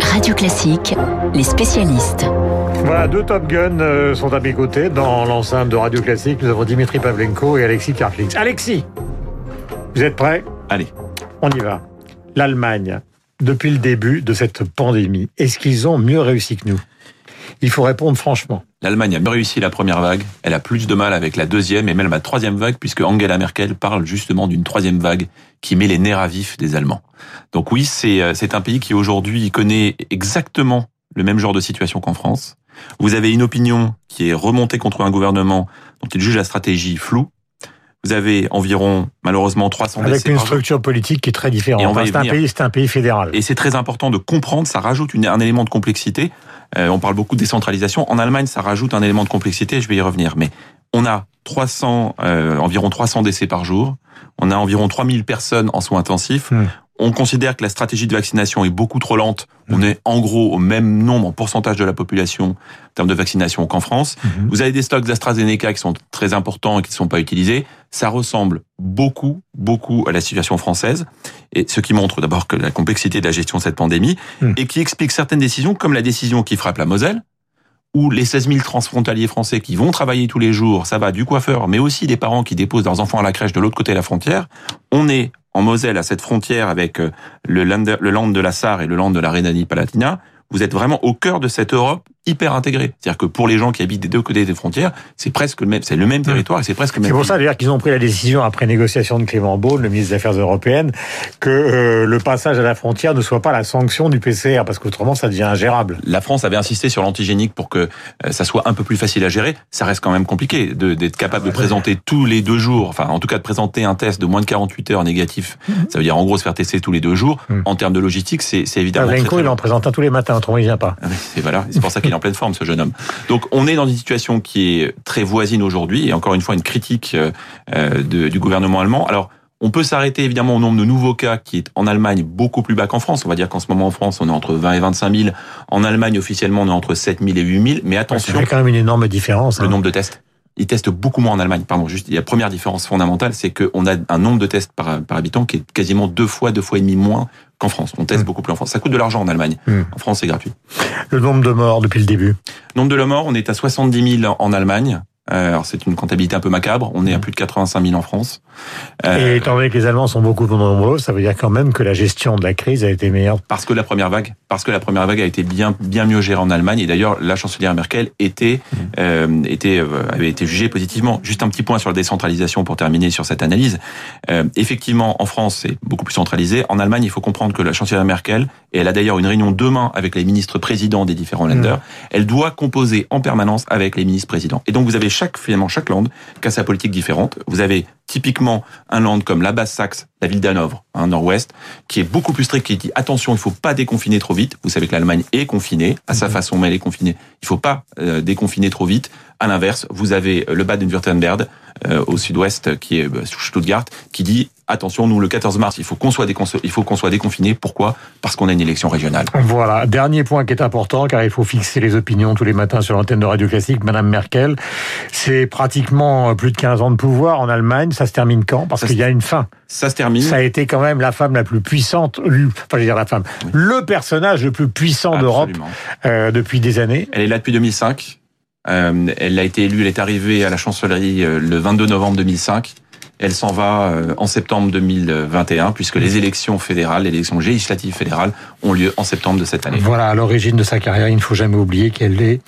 Radio Classique, les spécialistes. Voilà, deux Top Gun euh, sont à mes côtés dans l'enceinte de Radio Classique. Nous avons Dimitri Pavlenko et Alexis Karklix. Alexis, vous êtes prêts? Allez. On y va. L'Allemagne, depuis le début de cette pandémie, est-ce qu'ils ont mieux réussi que nous? Il faut répondre franchement. L'Allemagne a réussi la première vague. Elle a plus de mal avec la deuxième et même la troisième vague puisque Angela Merkel parle justement d'une troisième vague qui met les nerfs à vif des Allemands. Donc oui, c'est euh, c'est un pays qui aujourd'hui connaît exactement le même genre de situation qu'en France. Vous avez une opinion qui est remontée contre un gouvernement dont il juge la stratégie floue. Vous avez environ, malheureusement, 300 Avec décès une par jour. structure politique qui est très différente. Enfin, c'est un pays, c'est un pays fédéral. Et c'est très important de comprendre, ça rajoute une- un élément de complexité. Euh, on parle beaucoup de décentralisation. En Allemagne, ça rajoute un élément de complexité, je vais y revenir. Mais on a 300, euh, environ 300 décès par jour. On a environ 3000 personnes en soins intensifs. Hmm. On considère que la stratégie de vaccination est beaucoup trop lente. On Hmm. est en gros au même nombre en pourcentage de la population en termes de vaccination qu'en France. Mhm. Vous avez des stocks d'AstraZeneca qui sont très importants et qui ne sont pas utilisés. Ça ressemble beaucoup, beaucoup à la situation française. Et ce qui montre d'abord que la complexité de la gestion de cette pandémie Hmm. et qui explique certaines décisions, comme la décision qui frappe la Moselle, où les 16 000 transfrontaliers français qui vont travailler tous les jours, ça va du coiffeur, mais aussi des parents qui déposent leurs enfants à la crèche de l'autre côté de la frontière. On est en Moselle, à cette frontière avec euh, le land, le land de la Sarre et le land de la Rhénanie-Palatinat. Vous êtes vraiment au cœur de cette Europe hyper intégrée. C'est-à-dire que pour les gens qui habitent des deux côtés des frontières, c'est presque le même, c'est le même territoire et c'est presque le même. C'est pour ça d'ailleurs qu'ils ont pris la décision après négociation de Clément Beaune, le ministre des Affaires européennes, que euh, le passage à la frontière ne soit pas la sanction du PCR, parce qu'autrement ça devient ingérable. La France avait insisté sur l'antigénique pour que euh, ça soit un peu plus facile à gérer. Ça reste quand même compliqué de- d'être capable de présenter tous les deux jours, enfin en tout cas de présenter un test de moins de 48 heures négatif. Ça veut dire en gros se faire tester tous les deux jours. Mhm. En termes de logistique, c'est c'est évidemment très il en présente un tous les matins, autrement il vient pas. Ah C'est voilà, c'est pour ça qu'il est en pleine forme ce jeune homme. Donc on est dans une situation qui est très voisine aujourd'hui et encore une fois une critique euh, euh, de- du gouvernement allemand. Alors on peut s'arrêter évidemment au nombre de nouveaux cas qui est en Allemagne beaucoup plus bas qu'en France. On va dire qu'en ce moment en France on est entre 20 et 25 000. En Allemagne officiellement on est entre 7 000 et 8 000. Mais attention, fait quand même une énorme différence. le hein. nombre de tests. Ils testent beaucoup moins en Allemagne. Pardon, juste la première différence fondamentale, c'est qu'on a un nombre de tests par, par habitant qui est quasiment deux fois, deux fois et demi moins qu'en France. On teste Mm. beaucoup plus en France. Ça coûte de l'argent en Allemagne. Mm. En France, c'est gratuit. Le nombre de morts depuis le début? Nombre de la mort, on est à 70 000 en Allemagne. Euh, Alors c'est une comptabilité un peu macabre. On est à plus de 85 000 en France. Euh, Et étant donné que les Allemands sont beaucoup plus nombreux, ça veut dire quand même que la gestion de la crise a été meilleure. parce que la première vague, parce que la première vague a été bien bien mieux gérée en Allemagne. Et d'ailleurs, la chancelière Merkel était euh, était euh, avait été jugée positivement. Juste un petit point sur la décentralisation pour terminer sur cette analyse. Euh, effectivement, en France, c'est beaucoup plus centralisé. En Allemagne, il faut comprendre que la chancelière Merkel, et elle a d'ailleurs une réunion demain avec les ministres présidents des différents Länder, elle doit composer en permanence avec les ministres présidents. Et donc, vous avez chaque finalement chaque land qui a sa politique différente. Vous avez typiquement un land comme la Basse-Saxe, la ville d'Hanovre, hein, nord-ouest, qui est beaucoup plus strict, qui dit attention, il faut pas déconfiner trop vite. Vous savez que l'Allemagne est confinée à sa façon, mais elle est confinée. Il faut pas euh, déconfiner trop vite. À l'inverse, vous avez le Baden-Württemberg euh, au sud-ouest, qui est euh, Stuttgart, qui dit attention, nous le 14 mars, il faut qu'on soit décon- il faut qu'on soit déconfiné. Pourquoi? Parce qu'on a une élection régionale. Voilà, dernier point qui est important, car il faut fixer les opinions tous les matins sur l'antenne de Radio Classique. Madame Merkel, c'est pratiquement plus de 15 ans de pouvoir en Allemagne. Ça se termine quand? Parce qu'il y a une fin. Ça se termine. Ça a été quand même la femme la plus puissante, enfin je veux dire la femme, Oui. le personnage le plus puissant d'Europe euh, depuis des années. Elle est là depuis 2005. Euh, elle a été élue, elle est arrivée à la chancellerie euh, le 22 novembre 2005. Elle s'en va euh, en septembre 2021, puisque les élections fédérales, les élections législatives fédérales ont lieu en septembre de cette année. Voilà, à l'origine de sa carrière, il ne faut jamais oublier qu'elle est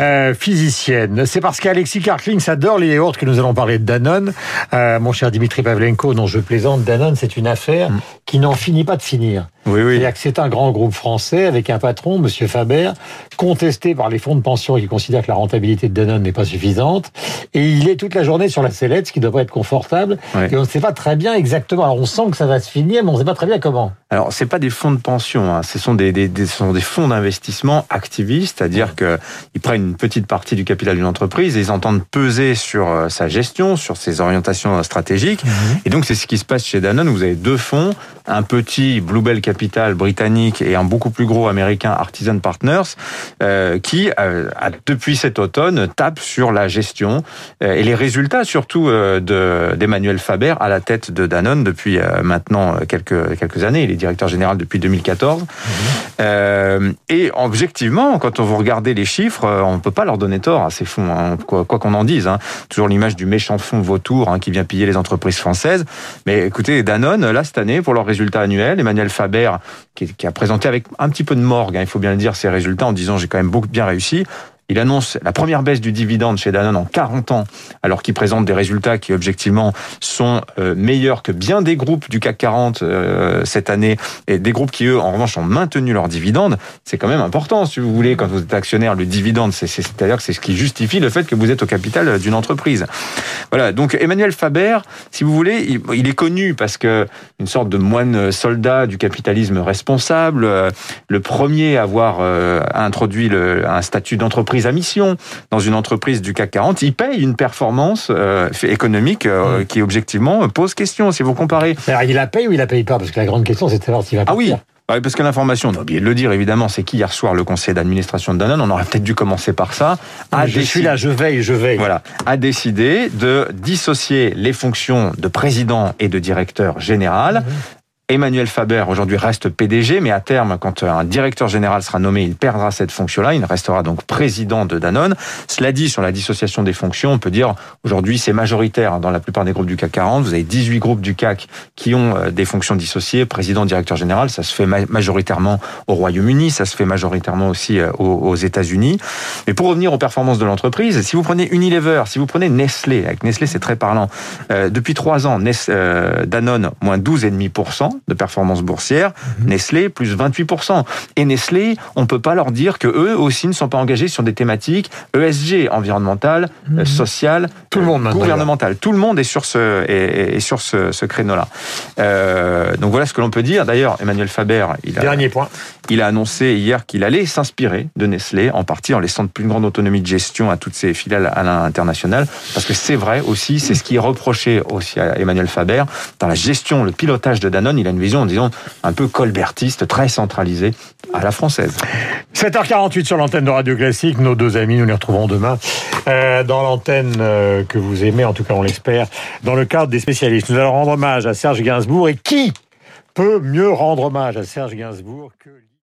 euh, physicienne. C'est parce qu'Alexis Karklins adore les yaourts que nous allons parler de Danone. Euh, mon cher Dimitri Pavlenko, dont je plaisante, Danone, c'est une affaire Mm. qui n'en finit pas de finir. Oui, oui. C'est-à-dire que c'est un grand groupe français avec un patron, Monsieur Faber, contesté par les fonds de pension qui considèrent que la rentabilité de Danone n'est pas suffisante. Et il est toute la journée sur la sellette, ce qui doit pas être confortable. Ouais. Et on ne sait pas très bien exactement. Alors on sent que ça va se finir, mais on ne sait pas très bien comment. Alors, c'est pas des fonds de pension, hein. ce sont des, des, des- ce sont des fonds d'investissement activistes, c'est-à-dire que ils prennent une petite partie du capital d'une entreprise et ils entendent peser sur euh, sa gestion, sur ses orientations stratégiques. Et donc, c'est ce qui se passe chez Danone. Vous avez deux fonds, un petit Bluebell Capital capital britannique et un beaucoup plus gros américain, Artisan Partners, euh, qui, euh, depuis cet automne, tape sur la gestion et les résultats surtout d'Emmanuel Faber à la tête de Danone depuis maintenant quelques, quelques années. Il est directeur général depuis 2014. Mmh. et objectivement, quand on vous regardez les chiffres, on ne peut pas leur donner tort à ces fonds, hein, quoi qu'on en dise. Hein. Toujours l'image du méchant fonds vautour hein, qui vient piller les entreprises françaises. Mais écoutez, Danone, là, cette année, pour leurs résultats annuels, Emmanuel Faber, qui, a présenté avec un petit peu de morgue, hein, il faut bien le dire, ses résultats en disant j'ai quand même beaucoup bien réussi. Il annonce la première baisse du dividende chez Danone en 40 ans, alors qu'il présente des résultats qui objectivement sont euh, meilleurs que bien des groupes du CAC 40 euh, cette année, et des groupes qui eux, en revanche, ont maintenu leur dividende. C'est quand même important, si vous voulez, quand vous êtes actionnaire, le dividende, c'est-à-dire que c'est ce qui justifie le fait que vous êtes au capital d'une entreprise. Voilà. Donc Emmanuel Faber, si vous voulez, il, est connu parce que une sorte de moine soldat du capitalisme responsable, euh, le premier à avoir introduit un statut d'entreprise à mission dans une entreprise du CAC 40, il paye une performance euh, économique euh, mm. qui objectivement pose question si vous comparez. Alors, il la paye ou il la paye pas? Parce que la grande question c'est de savoir s'il va Ah oui, parce que l'information, on a oublié de le dire évidemment, c'est qu'hier soir, le conseil d'administration de Danone, on aurait peut-être dû commencer par ça, a je suis là, je veille, je veille. Voilà, a décidé de dissocier les fonctions de président et de directeur général. Mm-hmm. Emmanuel Faber aujourd'hui reste PDG, mais à terme, quand un directeur général sera nommé, il perdra cette fonction-là. Il restera donc président de Danone. Cela dit, sur la dissociation des fonctions, on peut dire aujourd'hui c'est majoritaire dans la plupart des groupes du CAC 40. Vous avez 18 groupes du CAC qui ont euh, des fonctions dissociées, président, directeur général. Ça se fait majoritairement au Royaume-Uni, ça se fait majoritairement aussi euh, aux États-Unis. Mais pour revenir aux performances de l'entreprise, si vous prenez Unilever, si vous prenez Nestlé, avec Nestlé c'est très parlant. Euh, depuis trois ans, Danone moins 12,5% de performance boursière. Mhm. Nestlé, plus 28%. Et Nestlé, on peut pas leur dire que eux aussi ne sont pas engagés sur des thématiques ESG, environnementales, euh, sociales, tout le monde gouvernementales. Tout le monde est sur ce, est, sur ce, ce créneau-là. Euh, donc voilà ce que l'on peut dire. D'ailleurs, Emmanuel Faber, il a, Dernier point. il a annoncé hier qu'il allait s'inspirer de Nestlé, en partie en laissant de plus grande autonomie de gestion à toutes ses filiales à l'international. Parce que c'est vrai aussi, c'est ce qui est reproché aussi à Emmanuel Faber. Dans la gestion, le pilotage de Danone, il a une vision, disons, un peu colbertiste, très centralisée à la française. 7h48 sur l'antenne de Radio Classique. Nos deux amis, nous les retrouvons demain euh, dans l'antenne euh, que vous aimez, en tout cas on l'espère, dans le cadre des spécialistes. Nous allons rendre hommage à Serge Gainsbourg. Et qui peut mieux rendre hommage à Serge Gainsbourg que...